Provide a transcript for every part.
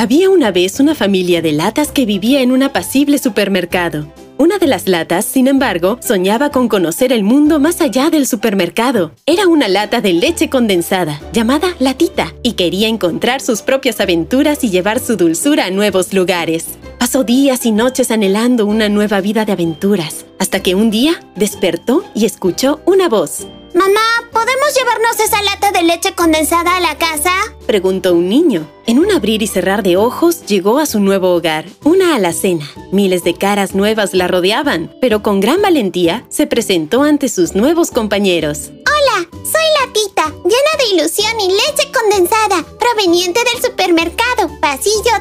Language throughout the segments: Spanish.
Había una vez una familia de latas que vivía en un apacible supermercado. Una de las latas, sin embargo, soñaba con conocer el mundo más allá del supermercado. Era una lata de leche condensada, llamada Latita, y quería encontrar sus propias aventuras y llevar su dulzura a nuevos lugares. Pasó días y noches anhelando una nueva vida de aventuras, hasta que un día despertó y escuchó una voz. Mamá, ¿podemos llevarnos esa lata de leche condensada a la casa? Preguntó un niño. En un abrir y cerrar de ojos llegó a su nuevo hogar, una alacena. Miles de caras nuevas la rodeaban, pero con gran valentía se presentó ante sus nuevos compañeros. Hola, soy la tita, llena de ilusión y leche condensada, proveniente del supermercado, pasillo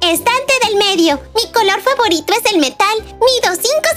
3, estante del medio. Mi color favorito es el metal, mido 5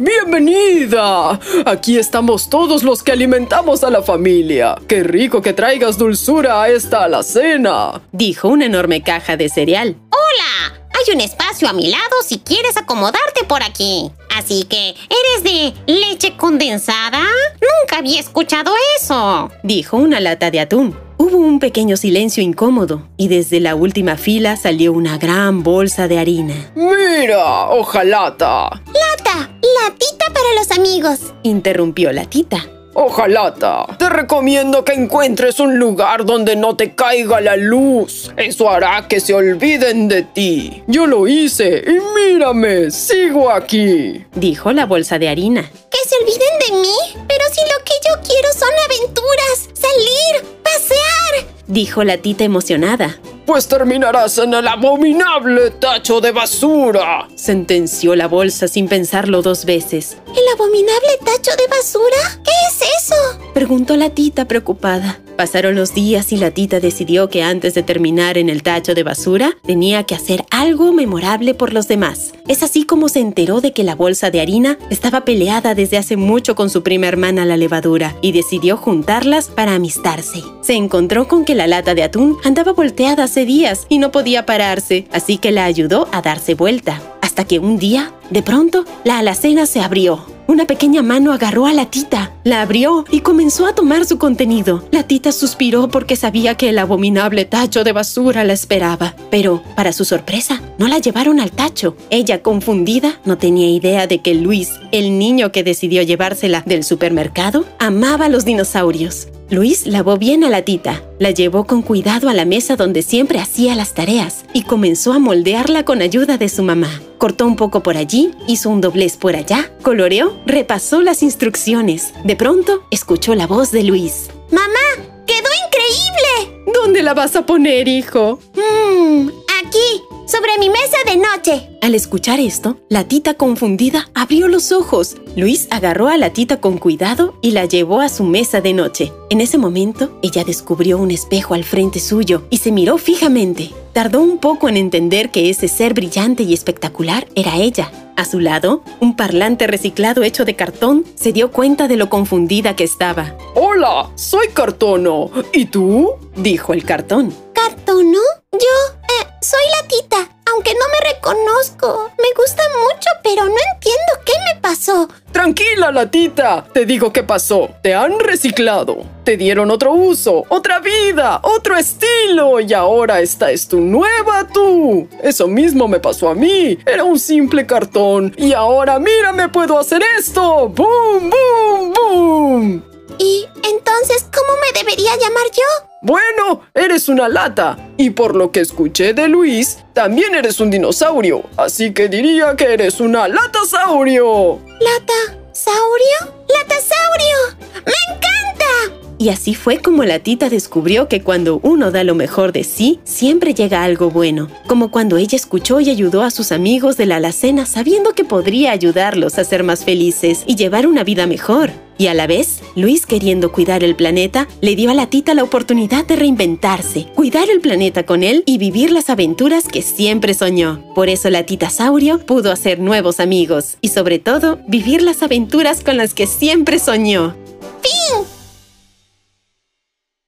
¡Bienvenida! Aquí estamos todos los que alimentamos a la familia. ¡Qué rico que traigas dulzura a esta alacena! Dijo una enorme caja de cereal. ¡Hola! Hay un espacio a mi lado si quieres acomodarte por aquí. Así que, ¿eres de leche condensada? Nunca había escuchado eso. Dijo una lata de atún. Hubo un pequeño silencio incómodo y desde la última fila salió una gran bolsa de harina. ¡Mira, ojalata! Lata, latita para los amigos. Interrumpió la tita. Ojalata, te recomiendo que encuentres un lugar donde no te caiga la luz. Eso hará que se olviden de ti. Yo lo hice y mírame, sigo aquí. Dijo la bolsa de harina. ¿Que se olviden de mí? Pero si lo que yo quiero son aventuras, salir, pasear. Dijo la tita emocionada. Pues terminarás en el abominable tacho de basura. Sentenció la bolsa sin pensarlo dos veces. ¿El abominable tacho de basura? ¿Qué es eso? Preguntó la tita preocupada. Pasaron los días y la tita decidió que antes de terminar en el tacho de basura, tenía que hacer algo memorable por los demás. Es así como se enteró de que la bolsa de harina estaba peleada desde hace mucho con su prima hermana la levadura y decidió juntarlas para amistarse. Se encontró con que la lata de atún andaba volteada hace días y no podía pararse, así que la ayudó a darse vuelta. Hasta que un día, de pronto, la alacena se abrió. Una pequeña mano agarró a la tita, la abrió y comenzó a tomar su contenido. La tita suspiró porque sabía que el abominable tacho de basura la esperaba. Pero, para su sorpresa, no la llevaron al tacho. Ella, confundida, no tenía idea de que Luis, el niño que decidió llevársela del supermercado, amaba los dinosaurios. Luis lavó bien a la tita, la llevó con cuidado a la mesa donde siempre hacía las tareas y comenzó a moldearla con ayuda de su mamá. Cortó un poco por allí, hizo un doblez por allá, coloreó, repasó las instrucciones. De pronto, escuchó la voz de Luis. ¡Mamá! ¡Quedó increíble! ¿Dónde la vas a poner, hijo? Mmm, aquí, sobre mi mesa de noche. Al escuchar esto, la tita confundida abrió los ojos. Luis agarró a la tita con cuidado y la llevó a su mesa de noche. En ese momento, ella descubrió un espejo al frente suyo y se miró fijamente. Tardó un poco en entender que ese ser brillante y espectacular era ella. A su lado, un parlante reciclado hecho de cartón se dio cuenta de lo confundida que estaba. Hola, soy Cartono. ¿Y tú? Dijo el cartón. ¿Cartono? Yo, eh, soy la Tranquila, latita. Te digo qué pasó. Te han reciclado. Te dieron otro uso, otra vida, otro estilo. Y ahora esta es tu nueva tú. Eso mismo me pasó a mí. Era un simple cartón. Y ahora mírame, puedo hacer esto. ¡Boom, boom, boom! ¿Y entonces cómo me debería llamar yo? Bueno, eres una lata. Y por lo que escuché de Luis, también eres un dinosaurio. Así que diría que eres una latasaurio. ¿Latasaurio? ¡Latasaurio! ¡Me encanta! Y así fue como la tita descubrió que cuando uno da lo mejor de sí, siempre llega algo bueno. Como cuando ella escuchó y ayudó a sus amigos de la alacena sabiendo que podría ayudarlos a ser más felices y llevar una vida mejor. Y a la vez, Luis, queriendo cuidar el planeta, le dio a la tita la oportunidad de reinventarse, cuidar el planeta con él y vivir las aventuras que siempre soñó. Por eso la tita Saurio pudo hacer nuevos amigos y sobre todo vivir las aventuras con las que siempre soñó. ¡Fin!